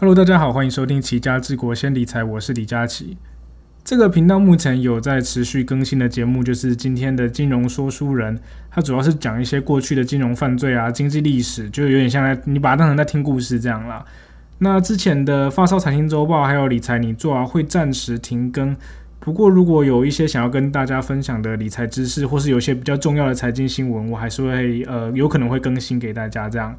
Hello，大家好，欢迎收听齐家治国先理财，我是李佳琦。这个频道目前有在持续更新的节目，就是今天的金融说书人，他主要是讲一些过去的金融犯罪啊、经济历史，就有点像在你把它当成在听故事这样啦。那之前的发烧财经周报还有理财你做啊，会暂时停更。不过如果有一些想要跟大家分享的理财知识，或是有些比较重要的财经新闻，我还是会呃有可能会更新给大家这样。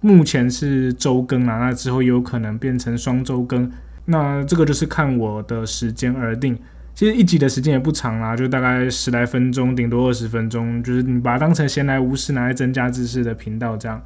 目前是周更啊，那之后有可能变成双周更，那这个就是看我的时间而定。其实一集的时间也不长啦，就大概十来分钟，顶多二十分钟，就是你把它当成闲来无事拿来增加知识的频道这样。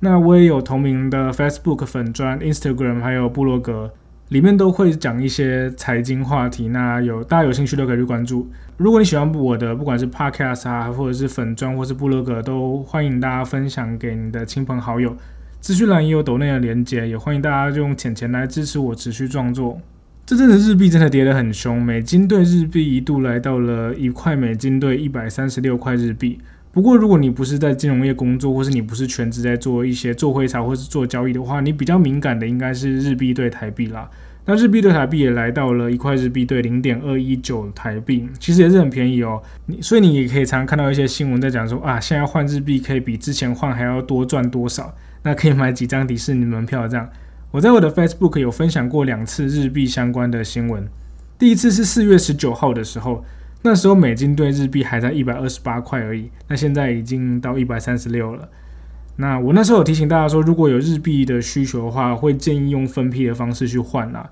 那我也有同名的 Facebook 粉砖、Instagram 还有部落格。里面都会讲一些财经话题，那有大家有兴趣都可以去关注。如果你喜欢我的，不管是 Podcast 啊，或者是粉砖，或是部落格，都欢迎大家分享给你的亲朋好友。资讯栏也有抖内的连接，也欢迎大家用钱钱来支持我持续创作。这阵子日币真的跌得很凶，美金兑日币一度来到了一块美金兑一百三十六块日币。不过，如果你不是在金融业工作，或是你不是全职在做一些做汇差或是做交易的话，你比较敏感的应该是日币对台币啦。那日币对台币也来到了一块日币兑零点二一九台币，其实也是很便宜哦。你所以你也可以常常看到一些新闻在讲说啊，现在换日币可以比之前换还要多赚多少，那可以买几张迪士尼门票这样。我在我的 Facebook 有分享过两次日币相关的新闻，第一次是四月十九号的时候。那时候美金兑日币还在一百二十八块而已，那现在已经到一百三十六了。那我那时候有提醒大家说，如果有日币的需求的话，会建议用分批的方式去换啦。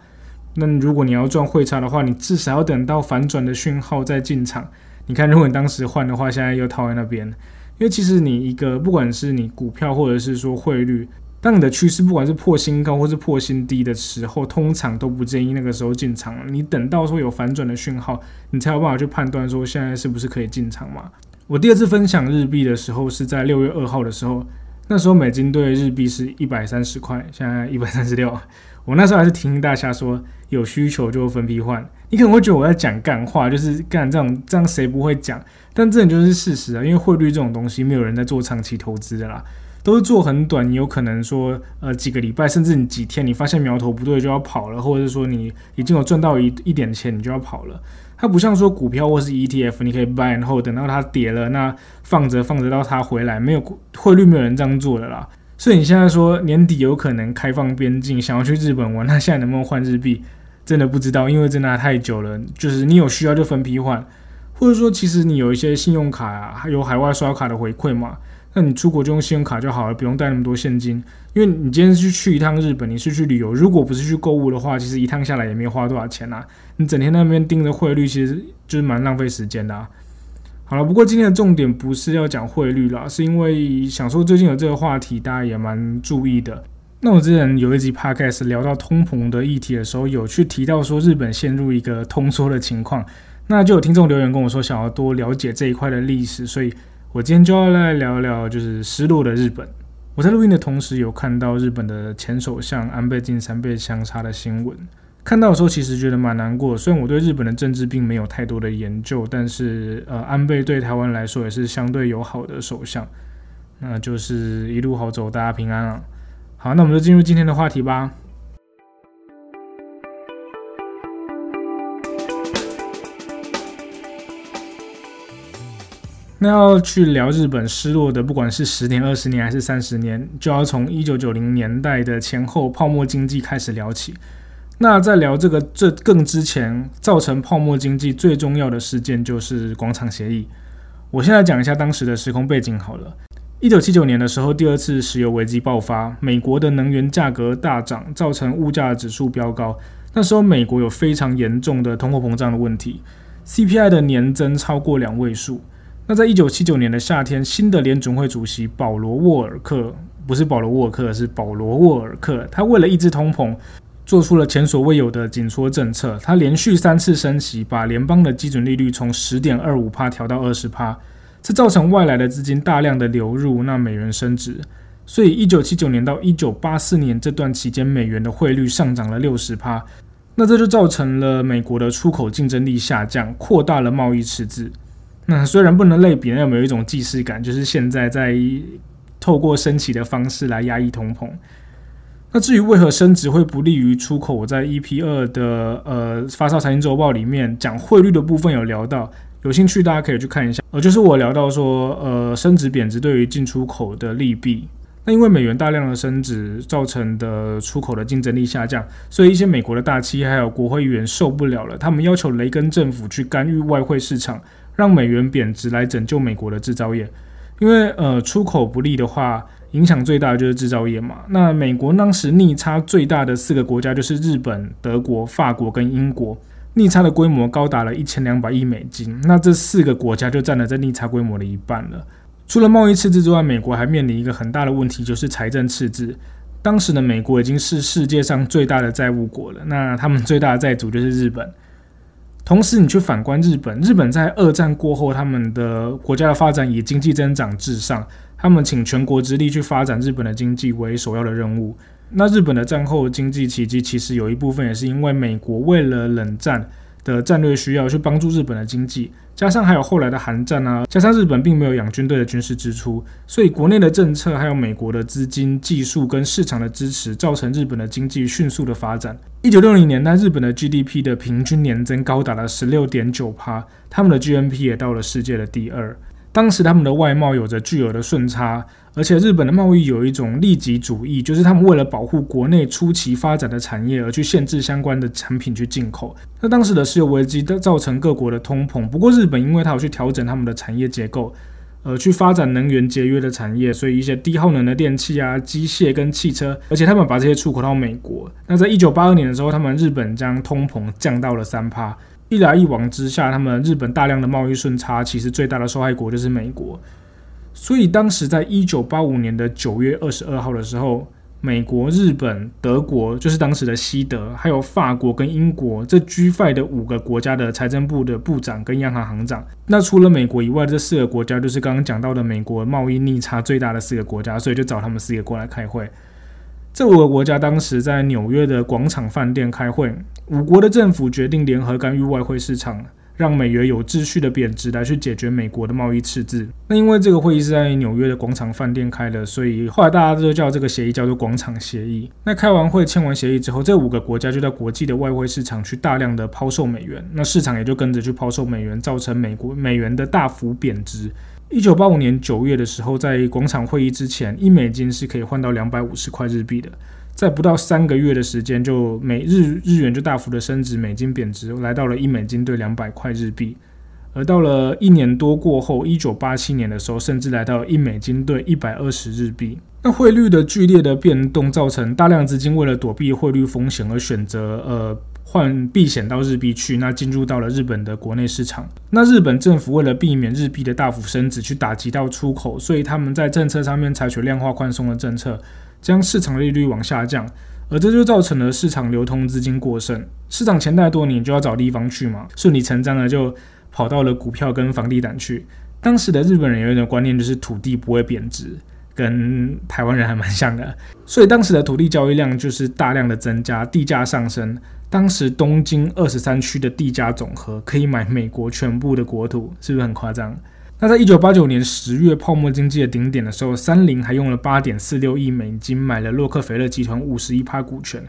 那如果你要赚汇差的话，你至少要等到反转的讯号再进场。你看，如果你当时换的话，现在又套在那边，因为其实你一个不管是你股票或者是说汇率。当你的趋势不管是破新高或是破新低的时候，通常都不建议那个时候进场。你等到说有反转的讯号，你才有办法去判断说现在是不是可以进场嘛。我第二次分享日币的时候是在六月二号的时候，那时候美金兑日币是一百三十块，现在一百三十六。我那时候还是提醒大家说，有需求就分批换。你可能会觉得我在讲干话，就是干这种这样谁不会讲？但这就是事实啊，因为汇率这种东西，没有人在做长期投资的啦。都是做很短，你有可能说，呃，几个礼拜，甚至你几天，你发现苗头不对就要跑了，或者是说你已经有赚到一一点钱，你就要跑了。它不像说股票或是 ETF，你可以 buy，然后等到它跌了，那放着放着到它回来，没有汇率没有人这样做的啦。所以你现在说年底有可能开放边境，想要去日本玩，那现在能不能换日币，真的不知道，因为真的太久了。就是你有需要就分批换，或者说其实你有一些信用卡啊，还有海外刷卡的回馈嘛。那你出国就用信用卡就好了，不用带那么多现金。因为你今天是去一趟日本，你是去旅游，如果不是去购物的话，其实一趟下来也没花多少钱呐。你整天那边盯着汇率，其实就是蛮浪费时间的。好了，不过今天的重点不是要讲汇率啦，是因为想说最近有这个话题，大家也蛮注意的。那我之前有一集 podcast 聊到通膨的议题的时候，有去提到说日本陷入一个通缩的情况，那就有听众留言跟我说想要多了解这一块的历史，所以。我今天就要来聊聊，就是失落的日本。我在录音的同时，有看到日本的前首相安倍晋三被枪杀的新闻。看到的时候，其实觉得蛮难过。虽然我对日本的政治并没有太多的研究，但是呃，安倍对台湾来说也是相对友好的首相。那就是一路好走，大家平安啊！好，那我们就进入今天的话题吧。那要去聊日本失落的，不管是十年、二十年还是三十年，就要从一九九零年代的前后泡沫经济开始聊起。那在聊这个这更之前，造成泡沫经济最重要的事件就是广场协议。我现在讲一下当时的时空背景好了。一九七九年的时候，第二次石油危机爆发，美国的能源价格大涨，造成物价指数飙高。那时候美国有非常严重的通货膨胀的问题，CPI 的年增超过两位数。那在一九七九年的夏天，新的联准会主席保罗沃尔克，不是保罗沃尔克，是保罗沃尔克。他为了抑制通膨，做出了前所未有的紧缩政策。他连续三次升息，把联邦的基准利率从十点二五帕调到二十帕，这造成外来的资金大量的流入，那美元升值。所以一九七九年到一九八四年这段期间，美元的汇率上涨了六十帕。那这就造成了美国的出口竞争力下降，扩大了贸易赤字。那虽然不能类比，那有没有一种既视感？就是现在在透过升息的方式来压抑通膨。那至于为何升值会不利于出口，我在 EP 二的呃发烧财经周报里面讲汇率的部分有聊到，有兴趣大家可以去看一下。呃，就是我聊到说，呃，升值贬值对于进出口的利弊。那因为美元大量的升值造成的出口的竞争力下降，所以一些美国的大企业还有国会议员受不了了，他们要求雷根政府去干预外汇市场，让美元贬值来拯救美国的制造业。因为呃出口不利的话，影响最大的就是制造业嘛。那美国当时逆差最大的四个国家就是日本、德国、法国跟英国，逆差的规模高达了一千两百亿美金。那这四个国家就占了这逆差规模的一半了。除了贸易赤字之外，美国还面临一个很大的问题，就是财政赤字。当时的美国已经是世界上最大的债务国了，那他们最大的债主就是日本。同时，你去反观日本，日本在二战过后，他们的国家的发展以经济增长至上，他们请全国之力去发展日本的经济为首要的任务。那日本的战后经济奇迹，其实有一部分也是因为美国为了冷战。的战略需要去帮助日本的经济，加上还有后来的韩战啊，加上日本并没有养军队的军事支出，所以国内的政策还有美国的资金、技术跟市场的支持，造成日本的经济迅速的发展。一九六零年代，日本的 GDP 的平均年增高达了十六点九趴，他们的 GNP 也到了世界的第二。当时他们的外贸有着巨额的顺差，而且日本的贸易有一种利己主义，就是他们为了保护国内初期发展的产业而去限制相关的产品去进口。那当时的石油危机都造成各国的通膨，不过日本因为它有去调整他们的产业结构，呃，去发展能源节约的产业，所以一些低耗能的电器啊、机械跟汽车，而且他们把这些出口到美国。那在一九八二年的时候，他们日本将通膨降到了三帕。一来一往之下，他们日本大量的贸易顺差，其实最大的受害国就是美国。所以当时在一九八五年的九月二十二号的时候，美国、日本、德国，就是当时的西德，还有法国跟英国这 G5 的五个国家的财政部的部长跟央行行长，那除了美国以外，这四个国家就是刚刚讲到的美国贸易逆差最大的四个国家，所以就找他们四个过来开会。这五个国家当时在纽约的广场饭店开会，五国的政府决定联合干预外汇市场，让美元有秩序的贬值，来去解决美国的贸易赤字。那因为这个会议是在纽约的广场饭店开的，所以后来大家都叫这个协议叫做广场协议。那开完会签完协议之后，这五个国家就在国际的外汇市场去大量的抛售美元，那市场也就跟着去抛售美元，造成美国美元的大幅贬值。一九八五年九月的时候，在广场会议之前，一美金是可以换到两百五十块日币的。在不到三个月的时间，就美日日元就大幅的升值，美金贬值，来到了一美金兑两百块日币。而到了一年多过后，一九八七年的时候，甚至来到一美金兑一百二十日币。那汇率的剧烈的变动，造成大量资金为了躲避汇率风险而选择呃。换避险到日币去，那进入到了日本的国内市场。那日本政府为了避免日币的大幅升值，去打击到出口，所以他们在政策上面采取量化宽松的政策，将市场利率往下降，而这就造成了市场流通资金过剩，市场钱太多，你就要找地方去嘛，顺理成章的就跑到了股票跟房地产去。当时的日本人有一种观念，就是土地不会贬值，跟台湾人还蛮像的，所以当时的土地交易量就是大量的增加，地价上升。当时东京二十三区的地价总和可以买美国全部的国土，是不是很夸张？那在一九八九年十月泡沫经济的顶点的时候，三菱还用了八点四六亿美金买了洛克菲勒集团五十一趴股权。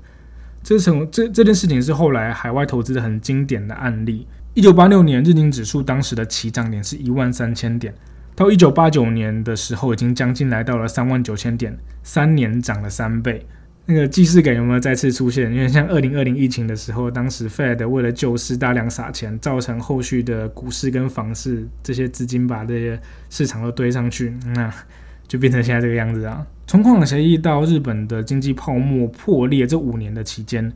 这成这这件事情是后来海外投资的很经典的案例。一九八六年日经指数当时的起涨点是一万三千点，到一九八九年的时候已经将近来到了三万九千点，三年涨了三倍。那个既视感有没有再次出现？因为像二零二零疫情的时候，当时 Fed 为了救市大量撒钱，造成后续的股市跟房市这些资金把这些市场都堆上去，那就变成现在这个样子啊。从矿场协议到日本的经济泡沫破裂这五年的期间，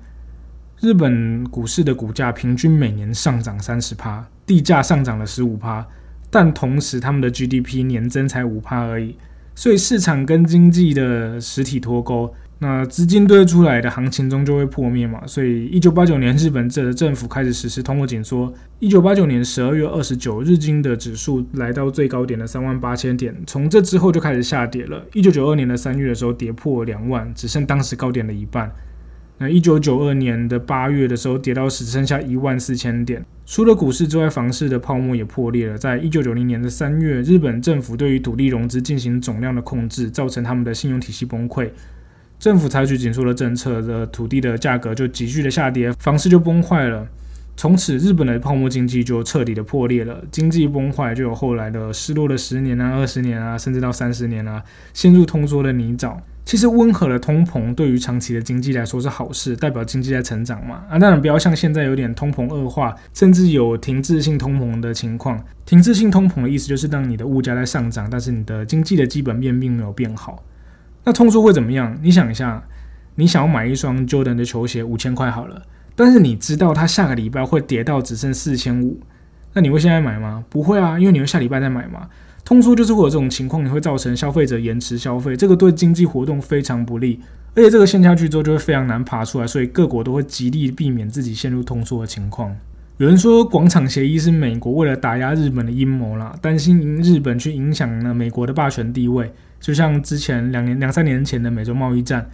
日本股市的股价平均每年上涨三十趴，地价上涨了十五趴，但同时他们的 GDP 年增才五趴而已，所以市场跟经济的实体脱钩。那资金堆出来的行情中就会破灭嘛，所以一九八九年日本这的政府开始实施通货紧缩。一九八九年十二月二十九日，经的指数来到最高点的三万八千点，从这之后就开始下跌了。一九九二年的三月的时候，跌破两万，只剩当时高点的一半。那一九九二年的八月的时候，跌到只剩下一万四千点。除了股市之外，房市的泡沫也破裂了。在一九九零年的三月，日本政府对于土地融资进行总量的控制，造成他们的信用体系崩溃。政府采取紧缩的政策的土地的价格就急剧的下跌，房市就崩坏了。从此，日本的泡沫经济就彻底的破裂了，经济崩坏，就有后来的失落的十年啊、二十年啊，甚至到三十年啊，陷入通缩的泥沼。其实，温和的通膨对于长期的经济来说是好事，代表经济在成长嘛。啊，当然不要像现在有点通膨恶化，甚至有停滞性通膨的情况。停滞性通膨的意思就是让你的物价在上涨，但是你的经济的基本面并没有变好。那通缩会怎么样？你想一下，你想要买一双 Jordan 的球鞋，五千块好了。但是你知道它下个礼拜会跌到只剩四千五，那你会现在买吗？不会啊，因为你会下礼拜再买嘛。通缩就是会有这种情况，你会造成消费者延迟消费，这个对经济活动非常不利，而且这个陷下去之后就会非常难爬出来，所以各国都会极力避免自己陷入通缩的情况。有人说广场协议是美国为了打压日本的阴谋啦，担心日本去影响了美国的霸权地位，就像之前两年两三年前的美洲贸易战。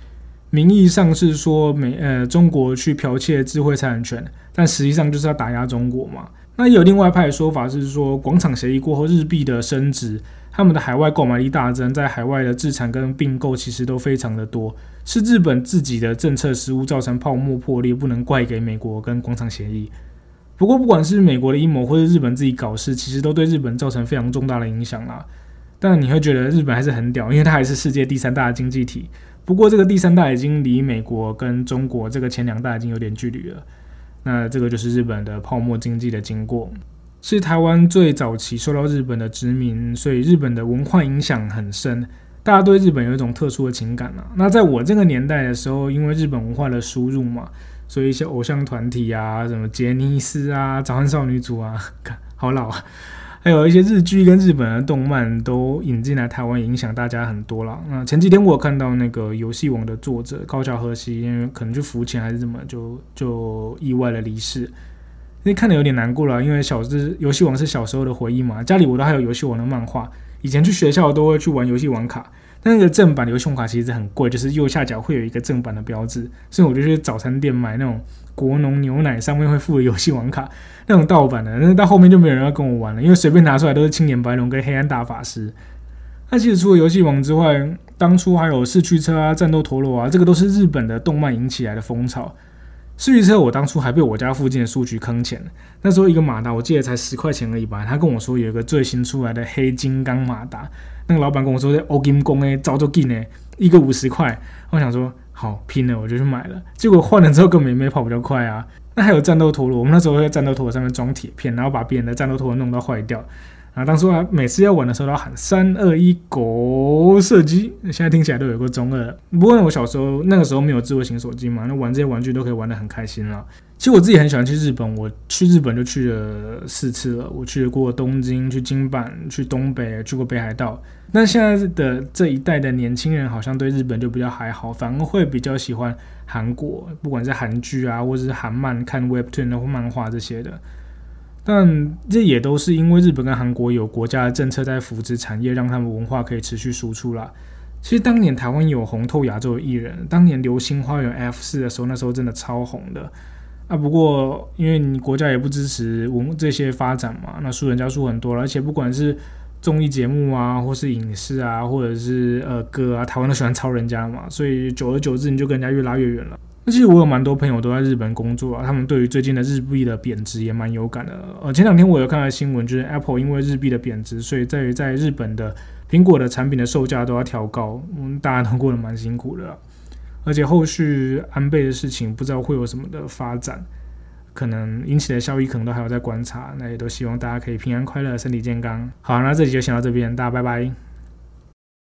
名义上是说美呃中国去剽窃智慧财产权，但实际上就是要打压中国嘛。那也有另外派的说法是说，广场协议过后日币的升值，他们的海外购买力大增，在海外的资产跟并购其实都非常的多，是日本自己的政策失误造成泡沫破裂，不能怪给美国跟广场协议。不过不管是美国的阴谋或是日本自己搞事，其实都对日本造成非常重大的影响啦。但你会觉得日本还是很屌，因为它还是世界第三大经济体。不过，这个第三大已经离美国跟中国这个前两大已经有点距离了。那这个就是日本的泡沫经济的经过，是台湾最早期受到日本的殖民，所以日本的文化影响很深，大家对日本有一种特殊的情感啊。那在我这个年代的时候，因为日本文化的输入嘛，所以一些偶像团体啊，什么杰尼斯啊、早安少女组啊，好老啊。还有一些日剧跟日本的动漫都引进来台湾，影响大家很多了。那前几天我看到那个游戏王的作者高桥和希，因为可能去浮潜还是怎么，就就意外的离世，因为看的有点难过了。因为小是游戏王是小时候的回忆嘛，家里我都还有游戏王的漫画，以前去学校都会去玩游戏王卡。但那个正版的游戏王卡其实很贵，就是右下角会有一个正版的标志，所以我就去早餐店买那种国农牛奶上面会附的游戏王卡。那种盗版的，但是到后面就没有人要跟我玩了，因为随便拿出来都是青年白龙跟黑暗大法师。那其实除了游戏王之外，当初还有四驱车啊、战斗陀螺啊，这个都是日本的动漫引起来的风潮。四驱车我当初还被我家附近的数据坑钱，那时候一个马达我记得才十块钱而已吧。他跟我说有一个最新出来的黑金刚马达，那个老板跟我说在欧金工诶，早就进诶，一个五十块。我想说好拼了，我就去买了。结果换了之后根本没跑比较快啊。那还有战斗陀螺，我们那时候会在战斗陀螺上面装铁片，然后把别人的战斗陀螺弄到坏掉。然后当时啊，每次要玩的时候都要喊三二一狗射击，现在听起来都有个中二。不过我小时候那个时候没有智慧型手机嘛，那玩这些玩具都可以玩得很开心了。其实我自己很喜欢去日本，我去日本就去了四次了。我去过东京，去京阪，去东北，去过北海道。那现在的这一代的年轻人好像对日本就比较还好，反而会比较喜欢韩国，不管是韩剧啊，或者是韩漫、看 Webtoon 或漫画这些的。但这也都是因为日本跟韩国有国家的政策在扶持产业，让他们文化可以持续输出啦。其实当年台湾有红透亚洲的艺人，当年《流星花园 F 四》的时候，那时候真的超红的。啊，不过因为你国家也不支持文这些发展嘛，那输人家输很多了。而且不管是综艺节目啊，或是影视啊，或者是呃歌啊，台湾都喜欢抄人家嘛，所以久而久之你就跟人家越拉越远了。那其实我有蛮多朋友都在日本工作啊，他们对于最近的日币的贬值也蛮有感的。呃，前两天我有看到新闻，就是 Apple 因为日币的贬值，所以在于在日本的苹果的产品的售价都要调高，嗯，大家都过得蛮辛苦的。而且后续安倍的事情不知道会有什么的发展，可能引起的效益可能都还要在观察。那也都希望大家可以平安快乐、身体健康。好，那这集就先到这边，大家拜拜。